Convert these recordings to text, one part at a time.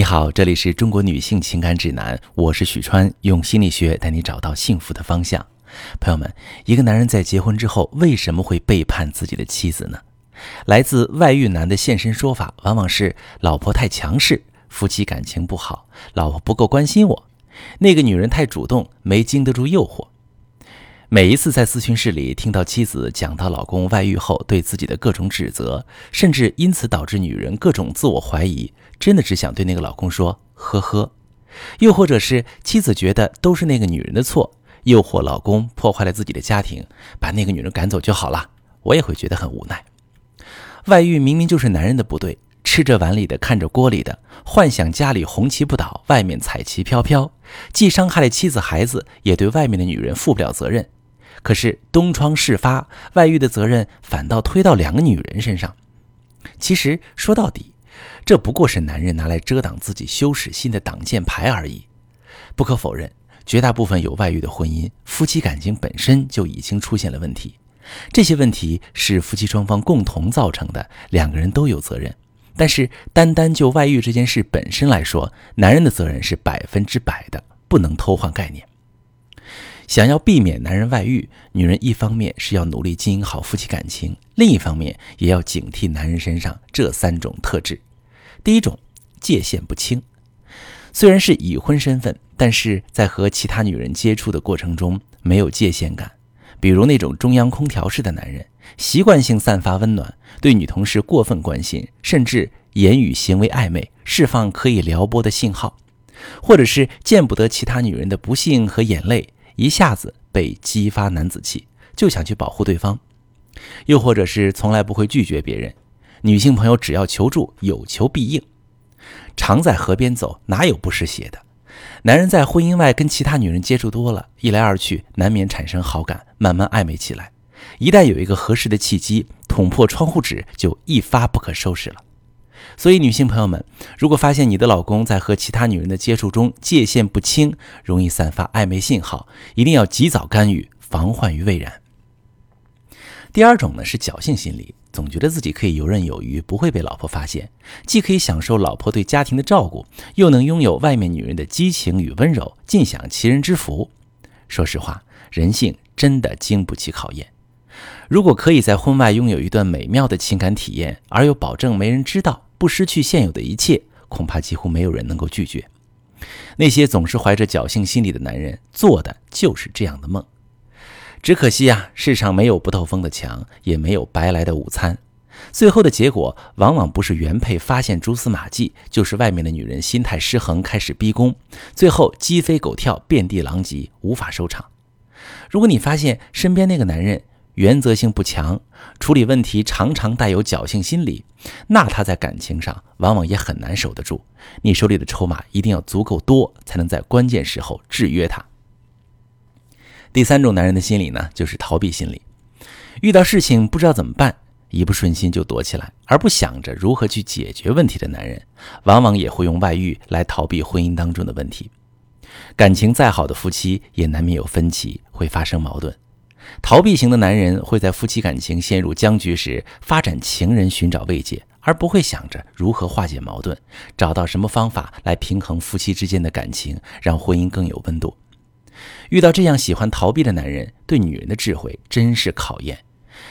你好，这里是中国女性情感指南，我是许川，用心理学带你找到幸福的方向。朋友们，一个男人在结婚之后为什么会背叛自己的妻子呢？来自外遇男的现身说法，往往是老婆太强势，夫妻感情不好，老婆不够关心我，那个女人太主动，没经得住诱惑。每一次在咨询室里听到妻子讲到老公外遇后对自己的各种指责，甚至因此导致女人各种自我怀疑，真的只想对那个老公说呵呵。又或者是妻子觉得都是那个女人的错，诱惑老公破坏了自己的家庭，把那个女人赶走就好了，我也会觉得很无奈。外遇明明就是男人的不对，吃着碗里的看着锅里的，幻想家里红旗不倒，外面彩旗飘飘，既伤害了妻子孩子，也对外面的女人负不了责任。可是东窗事发，外遇的责任反倒推到两个女人身上。其实说到底，这不过是男人拿来遮挡自己羞耻心的挡箭牌而已。不可否认，绝大部分有外遇的婚姻，夫妻感情本身就已经出现了问题。这些问题是夫妻双方共同造成的，两个人都有责任。但是单单就外遇这件事本身来说，男人的责任是百分之百的，不能偷换概念。想要避免男人外遇，女人一方面是要努力经营好夫妻感情，另一方面也要警惕男人身上这三种特质。第一种，界限不清。虽然是已婚身份，但是在和其他女人接触的过程中没有界限感。比如那种中央空调式的男人，习惯性散发温暖，对女同事过分关心，甚至言语行为暧昧，释放可以撩拨的信号，或者是见不得其他女人的不幸和眼泪。一下子被激发男子气，就想去保护对方，又或者是从来不会拒绝别人。女性朋友只要求助，有求必应。常在河边走，哪有不湿鞋的？男人在婚姻外跟其他女人接触多了，一来二去，难免产生好感，慢慢暧昧起来。一旦有一个合适的契机，捅破窗户纸，就一发不可收拾了。所以，女性朋友们，如果发现你的老公在和其他女人的接触中界限不清，容易散发暧昧信号，一定要及早干预，防患于未然。第二种呢是侥幸心理，总觉得自己可以游刃有余，不会被老婆发现，既可以享受老婆对家庭的照顾，又能拥有外面女人的激情与温柔，尽享其人之福。说实话，人性真的经不起考验。如果可以在婚外拥有一段美妙的情感体验，而又保证没人知道，不失去现有的一切，恐怕几乎没有人能够拒绝。那些总是怀着侥幸心理的男人，做的就是这样的梦。只可惜啊，世上没有不透风的墙，也没有白来的午餐。最后的结果，往往不是原配发现蛛丝马迹，就是外面的女人心态失衡，开始逼宫，最后鸡飞狗跳，遍地狼藉，无法收场。如果你发现身边那个男人，原则性不强，处理问题常常带有侥幸心理，那他在感情上往往也很难守得住。你手里的筹码一定要足够多，才能在关键时候制约他。第三种男人的心理呢，就是逃避心理。遇到事情不知道怎么办，一不顺心就躲起来，而不想着如何去解决问题的男人，往往也会用外遇来逃避婚姻当中的问题。感情再好的夫妻，也难免有分歧，会发生矛盾。逃避型的男人会在夫妻感情陷入僵局时发展情人寻找慰藉，而不会想着如何化解矛盾，找到什么方法来平衡夫妻之间的感情，让婚姻更有温度。遇到这样喜欢逃避的男人，对女人的智慧真是考验。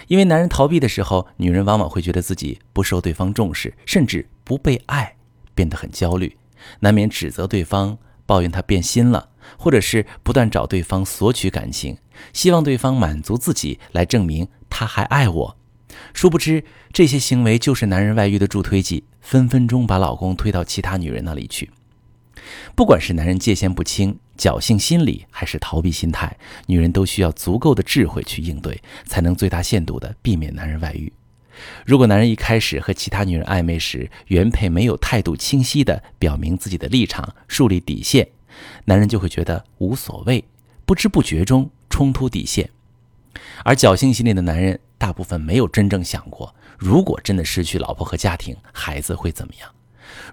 因为男人逃避的时候，女人往往会觉得自己不受对方重视，甚至不被爱，变得很焦虑，难免指责对方。抱怨他变心了，或者是不断找对方索取感情，希望对方满足自己来证明他还爱我。殊不知，这些行为就是男人外遇的助推剂，分分钟把老公推到其他女人那里去。不管是男人界限不清、侥幸心理，还是逃避心态，女人都需要足够的智慧去应对，才能最大限度地避免男人外遇。如果男人一开始和其他女人暧昧时，原配没有态度清晰地表明自己的立场，树立底线，男人就会觉得无所谓，不知不觉中冲突底线。而侥幸心理的男人，大部分没有真正想过，如果真的失去老婆和家庭，孩子会怎么样？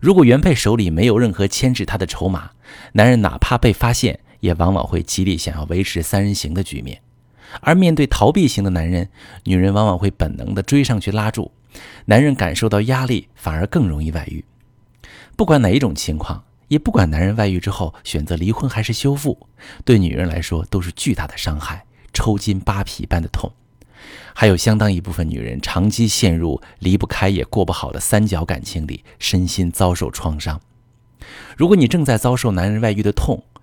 如果原配手里没有任何牵制他的筹码，男人哪怕被发现，也往往会极力想要维持三人行的局面。而面对逃避型的男人，女人往往会本能地追上去拉住，男人感受到压力，反而更容易外遇。不管哪一种情况，也不管男人外遇之后选择离婚还是修复，对女人来说都是巨大的伤害，抽筋扒皮般的痛。还有相当一部分女人长期陷入离不开也过不好的三角感情里，身心遭受创伤。如果你正在遭受男人外遇的痛，